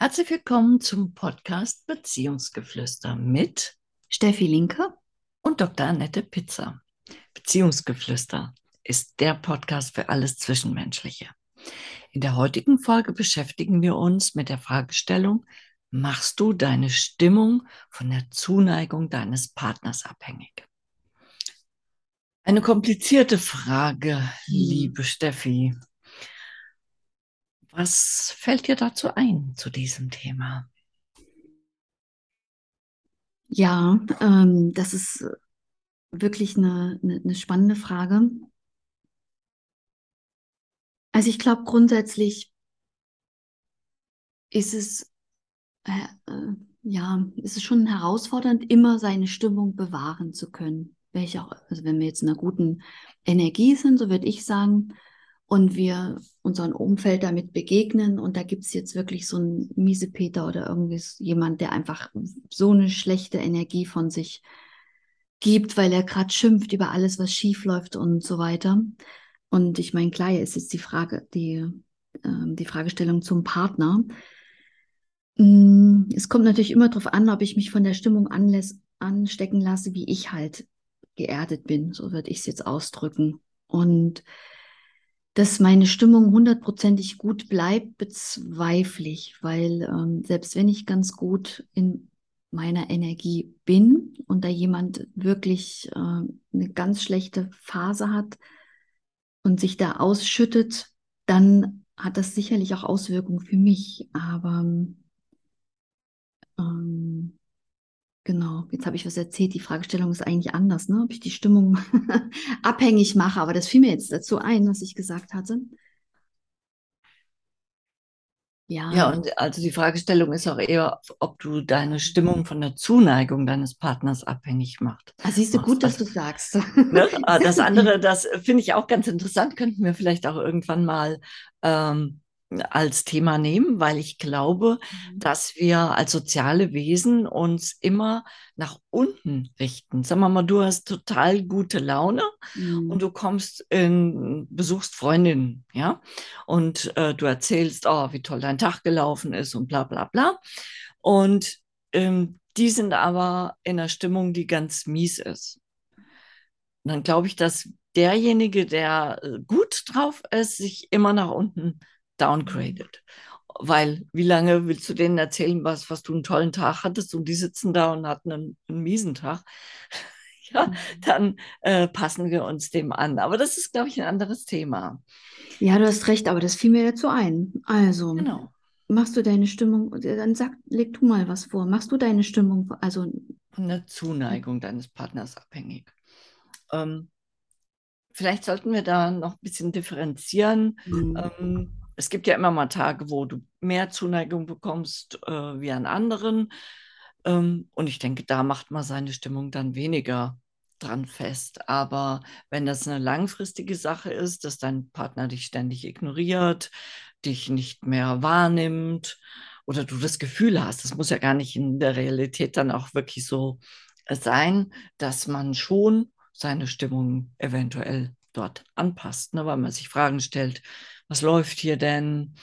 Herzlich willkommen zum Podcast Beziehungsgeflüster mit Steffi Linke und Dr. Annette Pizza. Beziehungsgeflüster ist der Podcast für alles Zwischenmenschliche. In der heutigen Folge beschäftigen wir uns mit der Fragestellung, machst du deine Stimmung von der Zuneigung deines Partners abhängig? Eine komplizierte Frage, liebe Steffi. Was fällt dir dazu ein zu diesem Thema? Ja, ähm, das ist wirklich eine, eine, eine spannende Frage. Also ich glaube grundsätzlich ist es äh, äh, ja, ist es schon herausfordernd, immer seine Stimmung bewahren zu können. Welche auch, also wenn wir jetzt in einer guten Energie sind, so würde ich sagen, und wir unserem Umfeld damit begegnen und da gibt es jetzt wirklich so einen Miesepeter oder irgendwie jemand, der einfach so eine schlechte Energie von sich gibt, weil er gerade schimpft über alles, was schief läuft und so weiter. Und ich meine, klar, ist jetzt die Frage, die, äh, die Fragestellung zum Partner. Mm, es kommt natürlich immer darauf an, ob ich mich von der Stimmung anstecken lasse, wie ich halt geerdet bin, so würde ich es jetzt ausdrücken. Und dass meine Stimmung hundertprozentig gut bleibt, bezweifle ich, weil ähm, selbst wenn ich ganz gut in meiner Energie bin und da jemand wirklich äh, eine ganz schlechte Phase hat und sich da ausschüttet, dann hat das sicherlich auch Auswirkungen für mich. Aber ähm, Genau, jetzt habe ich was erzählt. Die Fragestellung ist eigentlich anders, ne? ob ich die Stimmung abhängig mache. Aber das fiel mir jetzt dazu ein, was ich gesagt hatte. Ja. Ja, und also die Fragestellung ist auch eher, ob du deine Stimmung von der Zuneigung deines Partners abhängig macht. Ah, siehst du, gut, dass du sagst. Ne? Ah, das andere, das finde ich auch ganz interessant, könnten wir vielleicht auch irgendwann mal ähm, als Thema nehmen, weil ich glaube, mhm. dass wir als soziale Wesen uns immer nach unten richten. Sagen wir mal, du hast total gute Laune mhm. und du kommst in, besuchst Freundinnen, ja, und äh, du erzählst, oh, wie toll dein Tag gelaufen ist und bla bla bla. Und ähm, die sind aber in einer Stimmung, die ganz mies ist. Und dann glaube ich, dass derjenige, der äh, gut drauf ist, sich immer nach unten downgraded. Weil wie lange willst du denen erzählen, was, was du einen tollen Tag hattest und die sitzen da und hatten einen, einen miesen Tag? ja, mhm. dann äh, passen wir uns dem an. Aber das ist, glaube ich, ein anderes Thema. Ja, du hast recht, aber das fiel mir dazu ein. Also, genau. machst du deine Stimmung, dann sag, leg du mal was vor. Machst du deine Stimmung, also von der Zuneigung deines Partners abhängig? Ähm, vielleicht sollten wir da noch ein bisschen differenzieren. Mhm. Ähm, es gibt ja immer mal Tage, wo du mehr Zuneigung bekommst äh, wie an anderen. Ähm, und ich denke, da macht man seine Stimmung dann weniger dran fest. Aber wenn das eine langfristige Sache ist, dass dein Partner dich ständig ignoriert, dich nicht mehr wahrnimmt oder du das Gefühl hast, das muss ja gar nicht in der Realität dann auch wirklich so sein, dass man schon seine Stimmung eventuell dort anpasst, ne, weil man sich Fragen stellt, was läuft hier denn?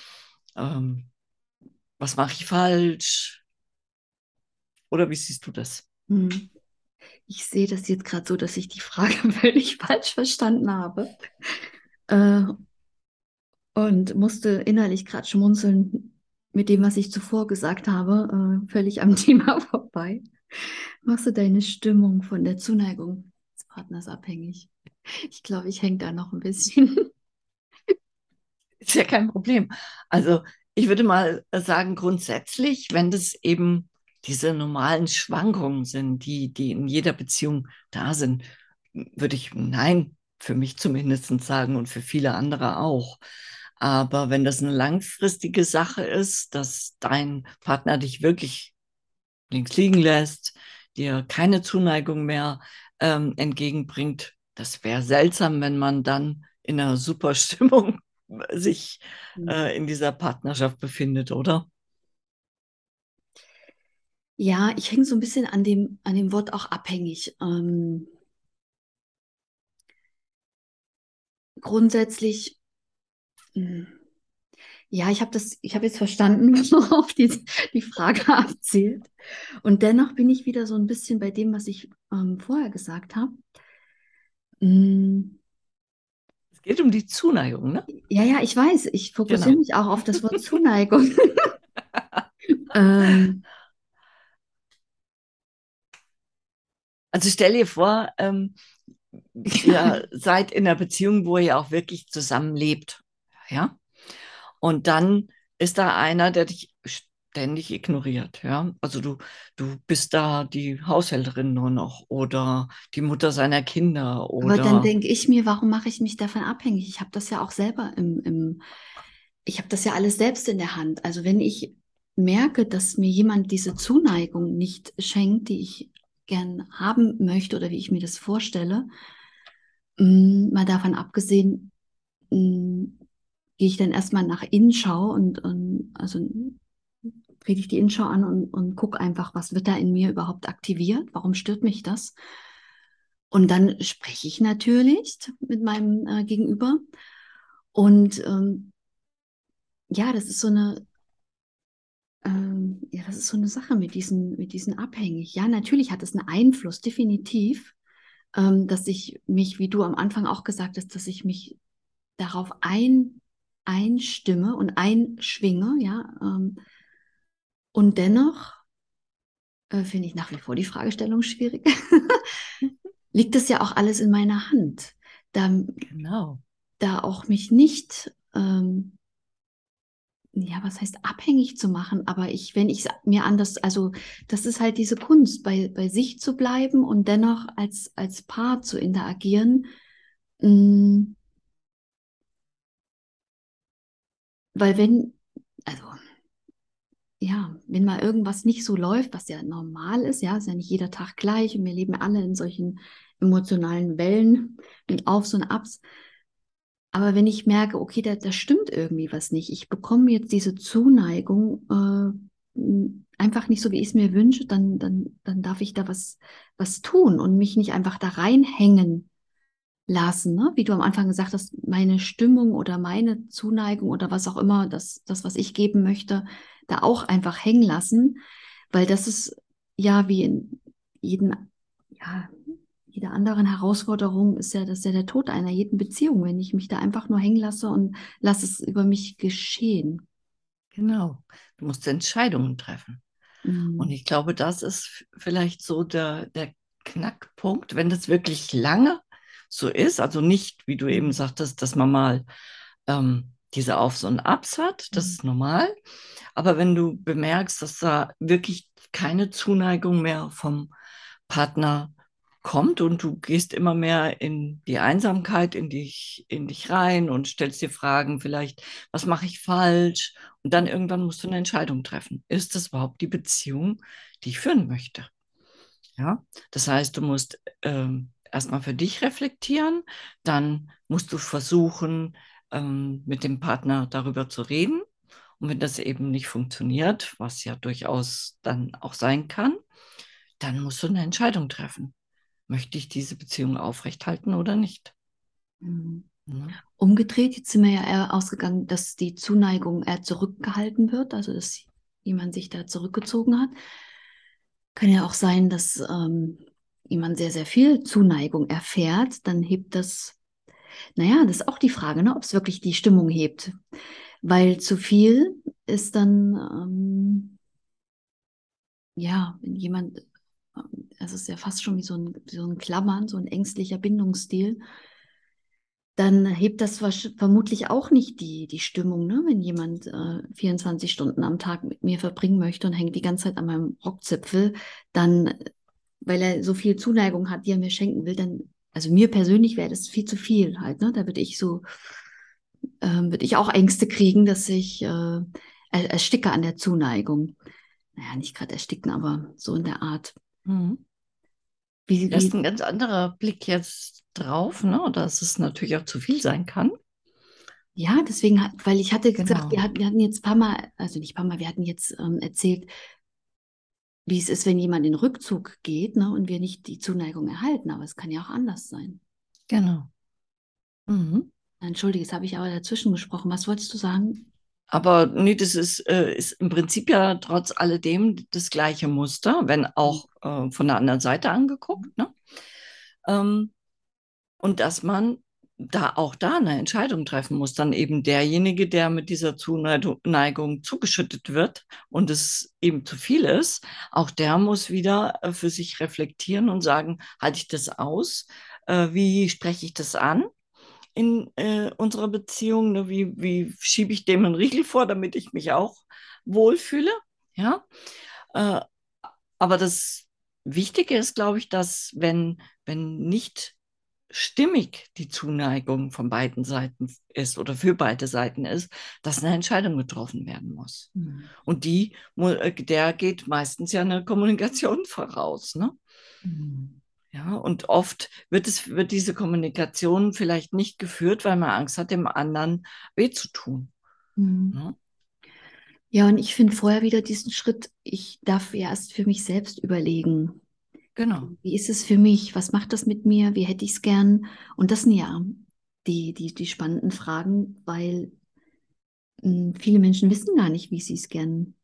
Ähm, was mache ich falsch? Oder wie siehst du das? Hm. Ich sehe das jetzt gerade so, dass ich die Frage völlig falsch verstanden habe. Äh, und musste innerlich gerade schmunzeln mit dem, was ich zuvor gesagt habe, äh, völlig am Thema vorbei. Machst du deine Stimmung von der Zuneigung Partners abhängig? Ich glaube, ich hänge da noch ein bisschen. Ist ja kein Problem. Also ich würde mal sagen, grundsätzlich, wenn das eben diese normalen Schwankungen sind, die, die in jeder Beziehung da sind, würde ich nein, für mich zumindest sagen und für viele andere auch. Aber wenn das eine langfristige Sache ist, dass dein Partner dich wirklich links liegen lässt, dir keine Zuneigung mehr ähm, entgegenbringt, das wäre seltsam, wenn man dann in einer super Stimmung sich mhm. äh, in dieser Partnerschaft befindet, oder? Ja, ich hänge so ein bisschen an dem, an dem Wort auch abhängig. Ähm, grundsätzlich, hm, Ja, ich habe das, ich habe jetzt verstanden, worauf die, die Frage abzielt. Und dennoch bin ich wieder so ein bisschen bei dem, was ich ähm, vorher gesagt habe. Mm. Es geht um die Zuneigung, ne? Ja, ja, ich weiß. Ich fokussiere genau. mich auch auf das Wort Zuneigung. ähm. Also stell dir vor, ähm, ihr seid in einer Beziehung, wo ihr auch wirklich zusammenlebt. Ja. Und dann ist da einer, der dich ständig ignoriert, ja. Also du, du bist da die Haushälterin nur noch oder die Mutter seiner Kinder oder. Aber dann denke ich mir, warum mache ich mich davon abhängig? Ich habe das ja auch selber im, im ich habe das ja alles selbst in der Hand. Also wenn ich merke, dass mir jemand diese Zuneigung nicht schenkt, die ich gern haben möchte oder wie ich mir das vorstelle, mm, mal davon abgesehen, mm, gehe ich dann erstmal nach Innenschau und, und also rede ich die Innenschau an und, und gucke einfach, was wird da in mir überhaupt aktiviert, warum stört mich das? Und dann spreche ich natürlich mit meinem äh, Gegenüber. Und ähm, ja, das ist so eine, ähm, ja, das ist so eine Sache mit diesen, mit diesen abhängig. Ja, natürlich hat es einen Einfluss, definitiv, ähm, dass ich mich, wie du am Anfang auch gesagt hast, dass ich mich darauf ein, einstimme und einschwinge, ja. Ähm, und dennoch äh, finde ich nach wie vor die Fragestellung schwierig. Liegt es ja auch alles in meiner Hand, da, genau. da auch mich nicht, ähm, ja, was heißt abhängig zu machen, aber ich, wenn ich mir anders, also das ist halt diese Kunst, bei, bei sich zu bleiben und dennoch als, als Paar zu interagieren. Mh, weil wenn, also ja, wenn mal irgendwas nicht so läuft, was ja normal ist, ja, ist ja nicht jeder Tag gleich und wir leben alle in solchen emotionalen Wellen mit Aufs und Abs. Aber wenn ich merke, okay, da, da stimmt irgendwie was nicht, ich bekomme jetzt diese Zuneigung äh, einfach nicht so, wie ich es mir wünsche, dann, dann, dann darf ich da was, was tun und mich nicht einfach da reinhängen lassen, ne? wie du am Anfang gesagt hast, meine Stimmung oder meine Zuneigung oder was auch immer, das, das, was ich geben möchte, da auch einfach hängen lassen, weil das ist ja wie in jeden, ja, jeder anderen Herausforderung ist ja das ist ja der Tod einer jeden Beziehung, wenn ich mich da einfach nur hängen lasse und lasse es über mich geschehen. Genau. Du musst Entscheidungen treffen. Mhm. Und ich glaube, das ist vielleicht so der, der Knackpunkt, wenn das wirklich lange so ist. Also nicht, wie du eben sagtest, dass man mal ähm, diese Aufs und Abs hat, das mhm. ist normal. Aber wenn du bemerkst, dass da wirklich keine Zuneigung mehr vom Partner kommt und du gehst immer mehr in die Einsamkeit, in dich, in dich rein und stellst dir Fragen, vielleicht, was mache ich falsch? Und dann irgendwann musst du eine Entscheidung treffen. Ist das überhaupt die Beziehung, die ich führen möchte? Ja, das heißt, du musst ähm, erstmal für dich reflektieren, dann musst du versuchen, ähm, mit dem Partner darüber zu reden. Und wenn das eben nicht funktioniert, was ja durchaus dann auch sein kann, dann musst du eine Entscheidung treffen. Möchte ich diese Beziehung aufrechthalten oder nicht? Mhm. Ja. Umgedreht, jetzt sind wir ja eher ausgegangen, dass die Zuneigung eher zurückgehalten wird, also dass jemand sich da zurückgezogen hat. Kann ja auch sein, dass ähm, jemand sehr, sehr viel Zuneigung erfährt, dann hebt das, naja, das ist auch die Frage, ne, ob es wirklich die Stimmung hebt. Weil zu viel ist dann, ähm, ja, wenn jemand, es ist ja fast schon wie so ein, so ein Klammern, so ein ängstlicher Bindungsstil, dann hebt das vermutlich auch nicht die, die Stimmung, ne? wenn jemand äh, 24 Stunden am Tag mit mir verbringen möchte und hängt die ganze Zeit an meinem Rockzipfel, dann weil er so viel Zuneigung hat, die er mir schenken will, dann, also mir persönlich wäre das viel zu viel halt, ne? Da würde ich so, ähm, würde ich auch Ängste kriegen, dass ich äh, ersticke an der Zuneigung. Naja, nicht gerade ersticken, aber so in der Art. Mhm. Wie, das ist ein ganz anderer Blick jetzt drauf, ne? dass es natürlich auch zu viel sein kann. Ja, deswegen, weil ich hatte gesagt, genau. wir, hatten, wir hatten jetzt ein paar Mal, also nicht ein paar Mal, wir hatten jetzt ähm, erzählt, wie es ist, wenn jemand in Rückzug geht ne, und wir nicht die Zuneigung erhalten. Aber es kann ja auch anders sein. Genau. Mhm. Entschuldige, jetzt habe ich aber dazwischen gesprochen. Was wolltest du sagen? Aber nee, das ist, äh, ist im Prinzip ja trotz alledem das gleiche Muster, wenn auch äh, von der anderen Seite angeguckt. Ne? Ähm, und dass man da auch da eine Entscheidung treffen muss, dann eben derjenige, der mit dieser Zuneigung zugeschüttet wird und es eben zu viel ist, auch der muss wieder äh, für sich reflektieren und sagen, halte ich das aus? Äh, wie spreche ich das an? in äh, unserer Beziehung? Ne? Wie, wie schiebe ich dem einen Riegel vor, damit ich mich auch wohlfühle? Ja. Äh, aber das Wichtige ist, glaube ich, dass wenn, wenn nicht stimmig die Zuneigung von beiden Seiten ist oder für beide Seiten ist, dass eine Entscheidung getroffen werden muss. Mhm. Und die, äh, der geht meistens ja eine Kommunikation voraus. Ne? Mhm. Ja, und oft wird es, wird diese Kommunikation vielleicht nicht geführt, weil man Angst hat, dem anderen weh zu tun. Mhm. Ja? ja, und ich finde vorher wieder diesen Schritt, ich darf erst für mich selbst überlegen. Genau. Wie ist es für mich? Was macht das mit mir? Wie hätte ich es gern? Und das sind ja die, die, die spannenden Fragen, weil mh, hm, viele Menschen wissen gar nicht, wie sie es gern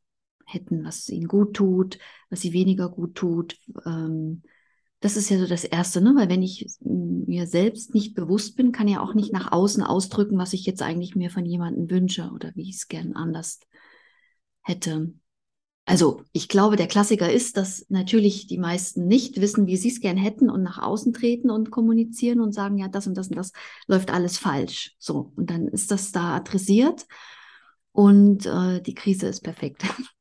hätten, was ihnen gut tut, was sie weniger gut tut. Ähm, das ist ja so das Erste, ne? Weil wenn ich mir selbst nicht bewusst bin, kann ja auch nicht nach außen ausdrücken, was ich jetzt eigentlich mir von jemandem wünsche oder wie ich es gern anders hätte. Also ich glaube, der Klassiker ist, dass natürlich die meisten nicht wissen, wie sie es gern hätten und nach außen treten und kommunizieren und sagen, ja, das und das und das läuft alles falsch. So, und dann ist das da adressiert und äh, die Krise ist perfekt.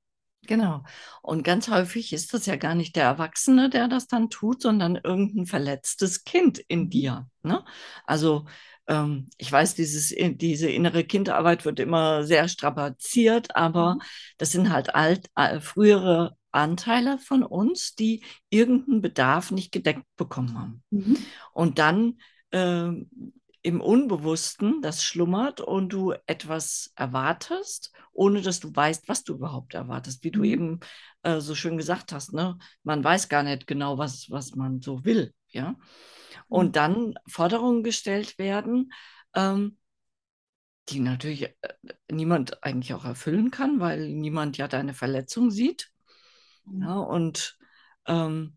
Genau. Und ganz häufig ist das ja gar nicht der Erwachsene, der das dann tut, sondern irgendein verletztes Kind in dir. Ne? Also ähm, ich weiß, dieses, diese innere Kindarbeit wird immer sehr strapaziert, aber mhm. das sind halt alt, äh, frühere Anteile von uns, die irgendeinen Bedarf nicht gedeckt bekommen haben. Mhm. Und dann äh, im Unbewussten, das schlummert und du etwas erwartest, ohne dass du weißt, was du überhaupt erwartest. Wie du mhm. eben äh, so schön gesagt hast, ne? man weiß gar nicht genau, was, was man so will. Ja? Und mhm. dann Forderungen gestellt werden, ähm, die natürlich äh, niemand eigentlich auch erfüllen kann, weil niemand ja deine Verletzung sieht. Mhm. Ja? Und ähm,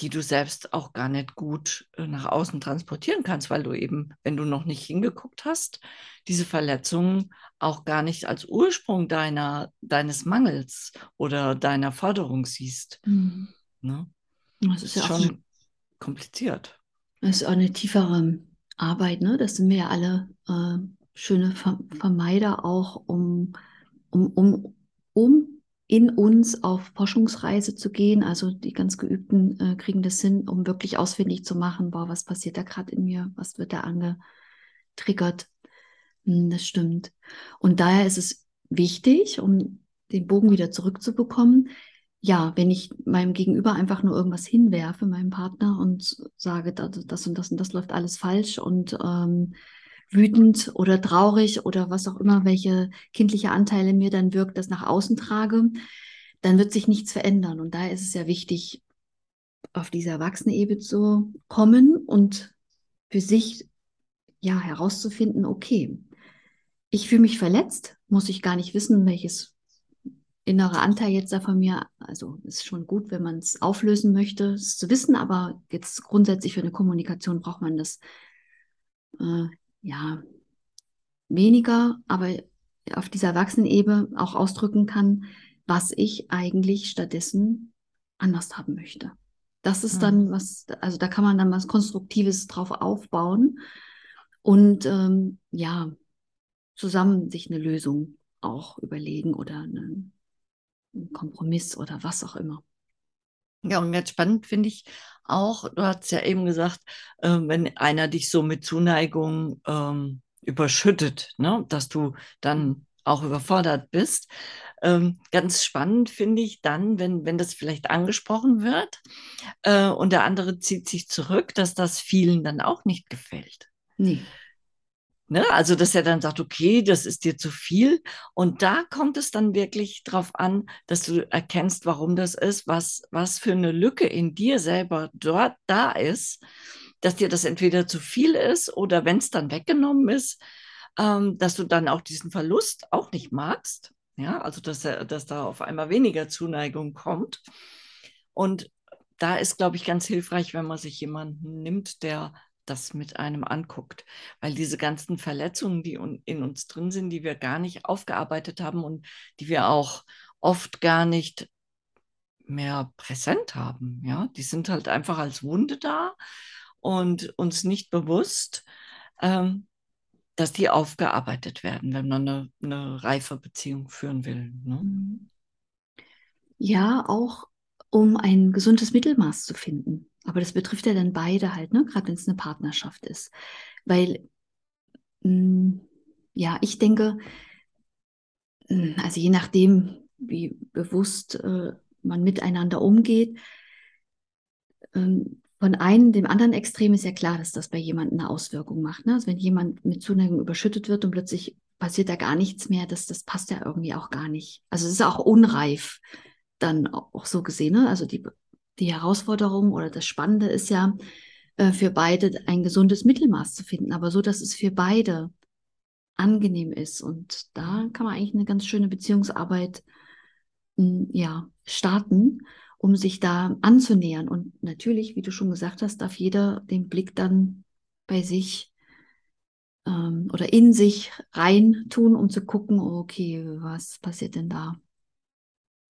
die du selbst auch gar nicht gut äh, nach außen transportieren kannst, weil du eben, wenn du noch nicht hingeguckt hast, diese Verletzungen auch gar nicht als Ursprung deiner, deines Mangels oder deiner Forderung siehst. Mhm. Ne? Das ist, ja schon kompliziert. Das ist auch eine tiefere Arbeit, ne? Das sind wir ja alle äh, schöne Vermeider auch, um, um, um, um in uns auf Forschungsreise zu gehen. Also die ganz geübten äh, kriegen das hin, um wirklich ausfindig zu machen, boah, was passiert da gerade in mir, was wird da angetriggert. Hm, das stimmt. Und daher ist es wichtig, um den Bogen wieder zurückzubekommen, ja, wenn ich meinem Gegenüber einfach nur irgendwas hinwerfe, meinem Partner, und sage, das und das und das läuft alles falsch und ähm, wütend oder traurig oder was auch immer, welche kindliche Anteile mir dann wirkt, das nach außen trage, dann wird sich nichts verändern. Und daher ist es ja wichtig, auf diese Erwachsenenebene zu kommen und für sich ja herauszufinden, okay, ich fühle mich verletzt, muss ich gar nicht wissen, welches innere Anteil jetzt da von mir, also ist schon gut, wenn man es auflösen möchte, es zu wissen, aber jetzt grundsätzlich für eine Kommunikation braucht man das äh, ja, weniger, aber auf dieser Erwachsenenebene auch ausdrücken kann, was ich eigentlich stattdessen anders haben möchte. Das ist dann mhm. was, also da kann man dann was Konstruktives drauf aufbauen und ähm, ja, zusammen sich eine Lösung auch überlegen oder einen, Kompromiss oder was auch immer. Ja, und ganz spannend finde ich auch, du hast ja eben gesagt, äh, wenn einer dich so mit Zuneigung ähm, überschüttet, ne, dass du dann auch überfordert bist. Ähm, ganz spannend finde ich dann, wenn, wenn das vielleicht angesprochen wird äh, und der andere zieht sich zurück, dass das vielen dann auch nicht gefällt. Nee. Ne? Also, dass er dann sagt, okay, das ist dir zu viel. Und da kommt es dann wirklich darauf an, dass du erkennst, warum das ist, was, was für eine Lücke in dir selber dort da ist, dass dir das entweder zu viel ist oder wenn es dann weggenommen ist, ähm, dass du dann auch diesen Verlust auch nicht magst. Ja, also dass, dass da auf einmal weniger Zuneigung kommt. Und da ist, glaube ich, ganz hilfreich, wenn man sich jemanden nimmt, der das mit einem anguckt. Weil diese ganzen Verletzungen, die in uns drin sind, die wir gar nicht aufgearbeitet haben und die wir auch oft gar nicht mehr präsent haben, ja, die sind halt einfach als Wunde da und uns nicht bewusst, ähm, dass die aufgearbeitet werden, wenn man eine, eine reife Beziehung führen will. Ne? Mhm. Ja, auch um ein gesundes Mittelmaß zu finden. Aber das betrifft ja dann beide halt, ne? gerade wenn es eine Partnerschaft ist. Weil, mh, mm, ja, ich denke, mm, also je nachdem, wie bewusst äh, man miteinander umgeht, ähm, von einem, dem anderen Extrem ist ja klar, dass das bei jemandem eine Auswirkung macht. Ne? Also wenn jemand mit Zuneigung überschüttet wird und plötzlich passiert da gar nichts mehr, das, das passt ja irgendwie auch gar nicht. Also es ist auch unreif dann auch so gesehen. Ne? Also die, die Herausforderung oder das Spannende ist ja äh, für beide ein gesundes Mittelmaß zu finden, aber so, dass es für beide angenehm ist. Und da kann man eigentlich eine ganz schöne Beziehungsarbeit hm, ja, starten um sich da anzunähern. Und natürlich, wie du schon gesagt hast, darf jeder den Blick dann bei sich ähm, oder in sich rein tun, um zu gucken, okay, was passiert denn da?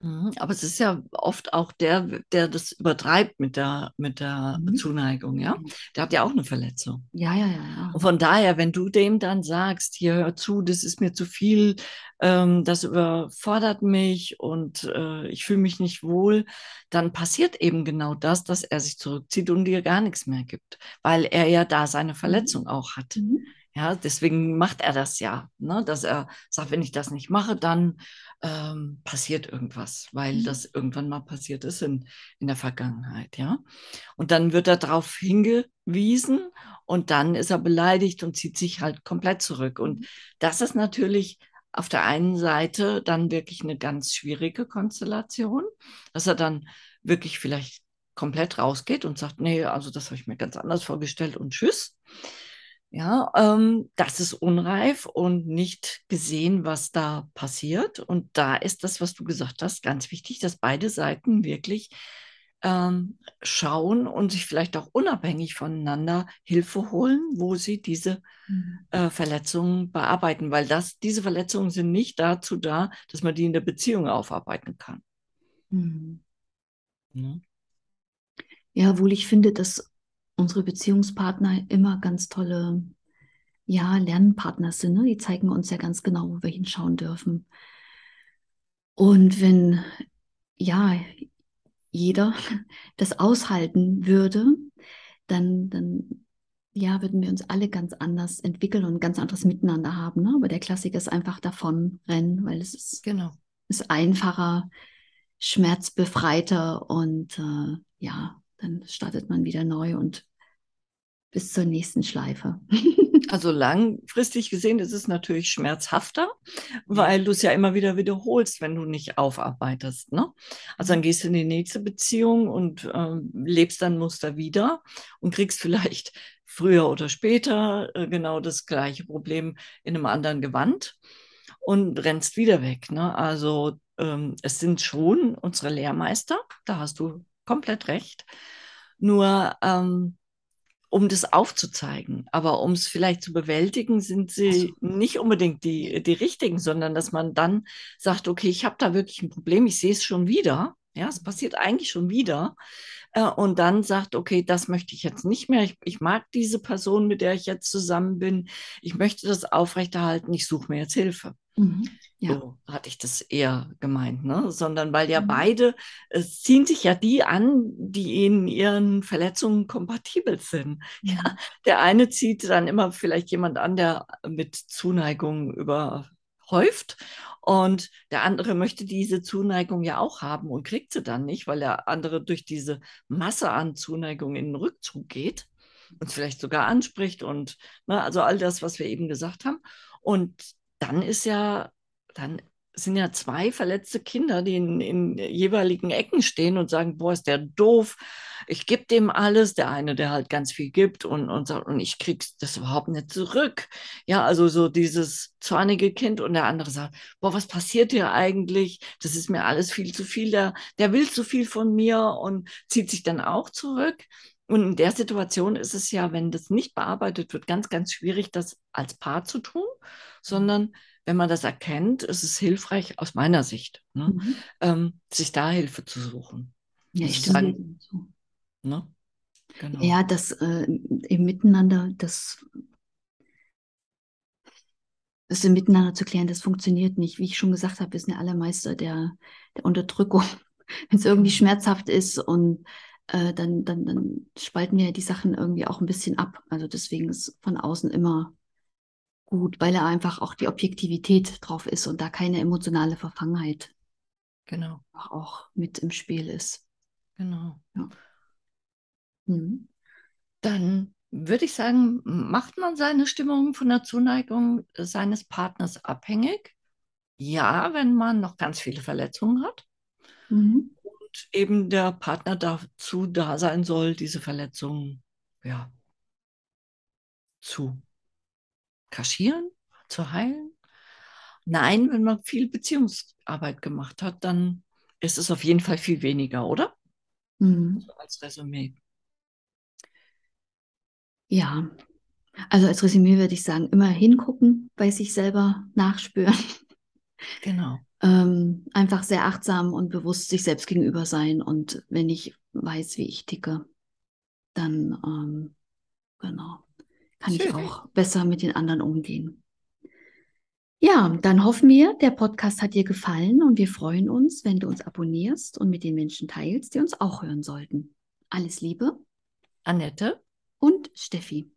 Mhm, aber es ist ja oft auch der, der das übertreibt mit der, mit der mhm. Zuneigung, ja. Der hat ja auch eine Verletzung. Ja, ja, ja, ja. Und von daher, wenn du dem dann sagst, hier hör zu, das ist mir zu viel, ähm, das überfordert mich und äh, ich fühle mich nicht wohl, dann passiert eben genau das, dass er sich zurückzieht und dir gar nichts mehr gibt, weil er ja da seine mhm. Verletzung mhm. auch hat. Mhm. Ja, deswegen macht er das ja, ne? dass er sagt, wenn ich das nicht mache, dann ähm, passiert irgendwas, weil mhm. das irgendwann mal passiert ist in, in der Vergangenheit, ja. Und dann wird er darauf hingewiesen und dann ist er beleidigt und zieht sich halt komplett zurück. Und mhm. das ist natürlich auf der einen Seite dann wirklich eine ganz schwierige Konstellation, dass er dann wirklich vielleicht komplett rausgeht und sagt, nee, also das habe ich mir ganz anders vorgestellt und tschüss. Ja, ähm, das ist unreif und nicht gesehen, was da passiert. Und da ist das, was du gesagt hast, ganz wichtig, dass beide Seiten wirklich ähm, schauen und sich vielleicht auch unabhängig voneinander Hilfe holen, wo sie diese mhm. äh, Verletzungen bearbeiten, weil das, diese Verletzungen sind nicht dazu da, dass man die in der Beziehung aufarbeiten kann. Mhm. Ja. ja, wohl ich finde, dass unsere Beziehungspartner immer ganz tolle ja, Lernpartner sind. Ne? Die zeigen uns ja ganz genau, wo wir hinschauen dürfen. Und wenn ja jeder das aushalten würde, dann, dann ja, würden wir uns alle ganz anders entwickeln und ein ganz anderes Miteinander haben. Ne? Aber der Klassiker ist einfach davon rennen, weil es ist, genau. ist einfacher, schmerzbefreiter und äh, ja, dann startet man wieder neu und bis zur nächsten Schleife. Also langfristig gesehen ist es natürlich schmerzhafter, weil du es ja immer wieder wiederholst, wenn du nicht aufarbeitest. Ne? Also dann gehst du in die nächste Beziehung und ähm, lebst dann Muster wieder und kriegst vielleicht früher oder später äh, genau das gleiche Problem in einem anderen Gewand und rennst wieder weg. Ne? Also ähm, es sind schon unsere Lehrmeister, da hast du komplett recht. Nur ähm, um das aufzuzeigen. Aber um es vielleicht zu bewältigen, sind sie also. nicht unbedingt die, die richtigen, sondern dass man dann sagt, okay, ich habe da wirklich ein Problem, ich sehe es schon wieder. Ja, es passiert eigentlich schon wieder. Äh, und dann sagt, okay, das möchte ich jetzt nicht mehr. Ich, ich mag diese Person, mit der ich jetzt zusammen bin. Ich möchte das aufrechterhalten. Ich suche mir jetzt Hilfe. Mhm. Ja. So hatte ich das eher gemeint, ne? Sondern weil ja mhm. beide, es ziehen sich ja die an, die in ihren Verletzungen kompatibel sind. Mhm. Ja, der eine zieht dann immer vielleicht jemand an, der mit Zuneigung überhäuft und der andere möchte diese Zuneigung ja auch haben und kriegt sie dann nicht, weil der andere durch diese Masse an Zuneigung in den Rückzug geht, uns vielleicht sogar anspricht und ne, also all das, was wir eben gesagt haben. Und dann ist ja, dann sind ja zwei verletzte Kinder, die in, in jeweiligen Ecken stehen und sagen, boah, ist der doof, ich gebe dem alles. Der eine, der halt ganz viel gibt und, und sagt, und ich krieg's das überhaupt nicht zurück. Ja, also so dieses zornige Kind und der andere sagt, boah, was passiert hier eigentlich? Das ist mir alles viel zu viel. Der, der will zu viel von mir und zieht sich dann auch zurück. Und in der Situation ist es ja, wenn das nicht bearbeitet wird, ganz, ganz schwierig, das als Paar zu tun, sondern wenn man das erkennt, ist es hilfreich aus meiner Sicht, ne? mhm. ähm, sich da Hilfe zu suchen. Ja, ich stimme zu. Ne? Genau. Ja, das äh, im Miteinander, das, das im Miteinander zu klären, das funktioniert nicht. Wie ich schon gesagt habe, wir sind ja alle Meister der, der Unterdrückung. Wenn es irgendwie genau. schmerzhaft ist und äh, dann, dann, dann spalten wir die Sachen irgendwie auch ein bisschen ab. Also deswegen ist von außen immer gut, weil er einfach auch die Objektivität drauf ist und da keine emotionale Verfangenheit genau. auch mit im Spiel ist. Genau. Ja. Mhm. Dann würde ich sagen, macht man seine Stimmung von der Zuneigung seines Partners abhängig? Ja, wenn man noch ganz viele Verletzungen hat. Mhm. Und eben der Partner dazu da sein soll, diese Verletzungen ja, zu kaschieren, zu heilen? Nein, wenn man viel Beziehungsarbeit gemacht hat, dann ist es auf jeden Fall viel weniger, oder? Mhm. So als Resümee. Ja, also als Resümee würde ich sagen, immer hingucken, bei sich selber nachspüren. Genau. Ähm, einfach sehr achtsam und bewusst sich selbst gegenüber sein. Und wenn ich weiß, wie ich ticke, dann ähm, genau kann Schön. ich auch besser mit den anderen umgehen. Ja, dann hoffen wir, der Podcast hat dir gefallen und wir freuen uns, wenn du uns abonnierst und mit den Menschen teilst, die uns auch hören sollten. Alles Liebe. Annette und Steffi.